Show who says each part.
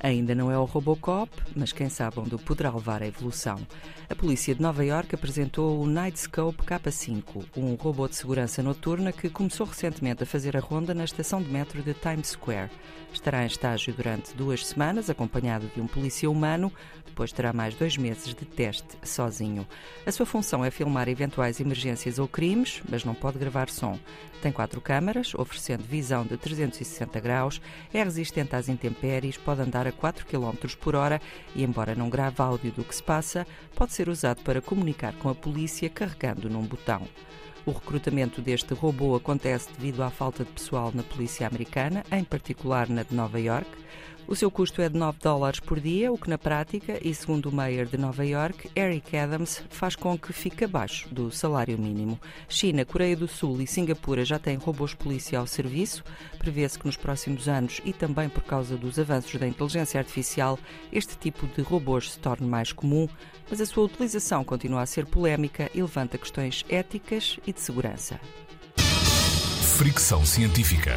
Speaker 1: Ainda não é o Robocop, mas quem sabe onde poderá levar a evolução. A polícia de Nova York apresentou o Nightscope K5, um robô de segurança noturna que começou recentemente a fazer a ronda na estação de metro de Times Square. Estará em estágio durante duas semanas, acompanhado de um polícia humano, depois terá mais dois meses de teste sozinho. A sua função é filmar eventuais emergências ou crimes, mas não pode gravar som. Tem quatro câmaras, oferecendo visão de 360 graus, é resistente às intempéries, pode andar a 4 km por hora e, embora não grave áudio do que se passa, pode ser usado para comunicar com a polícia carregando num botão. O recrutamento deste robô acontece devido à falta de pessoal na polícia americana, em particular na de Nova York. O seu custo é de 9 dólares por dia, o que na prática, e segundo o mayor de Nova York, Eric Adams, faz com que fique abaixo do salário mínimo. China, Coreia do Sul e Singapura já têm robôs polícia ao serviço. Prevê-se que nos próximos anos, e também por causa dos avanços da inteligência artificial, este tipo de robôs se torne mais comum, mas a sua utilização continua a ser polémica e levanta questões éticas e de segurança.
Speaker 2: Fricção Científica.